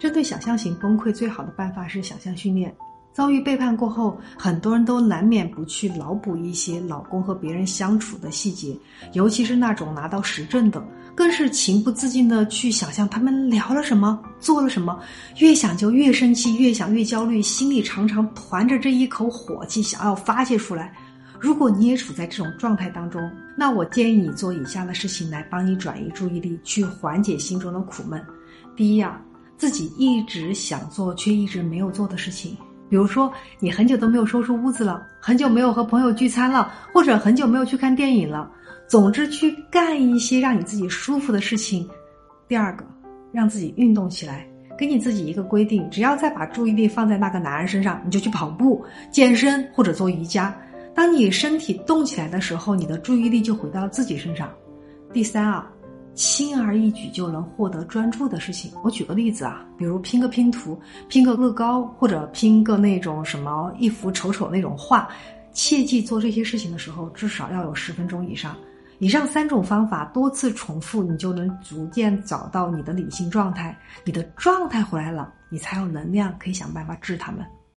针对想象型崩溃，最好的办法是想象训练。遭遇背叛过后，很多人都难免不去脑补一些老公和别人相处的细节，尤其是那种拿到实证的，更是情不自禁的去想象他们聊了什么，做了什么。越想就越生气，越想越焦虑，心里常常团着这一口火气，想要发泄出来。如果你也处在这种状态当中，那我建议你做以下的事情来帮你转移注意力，去缓解心中的苦闷。第一啊，自己一直想做却一直没有做的事情。比如说，你很久都没有收拾屋子了，很久没有和朋友聚餐了，或者很久没有去看电影了。总之，去干一些让你自己舒服的事情。第二个，让自己运动起来，给你自己一个规定：只要再把注意力放在那个男人身上，你就去跑步、健身或者做瑜伽。当你身体动起来的时候，你的注意力就回到自己身上。第三啊。轻而易举就能获得专注的事情，我举个例子啊，比如拼个拼图、拼个乐高，或者拼个那种什么一幅丑丑那种画。切记做这些事情的时候，至少要有十分钟以上。以上三种方法多次重复，你就能逐渐找到你的理性状态。你的状态回来了，你才有能量可以想办法治他们。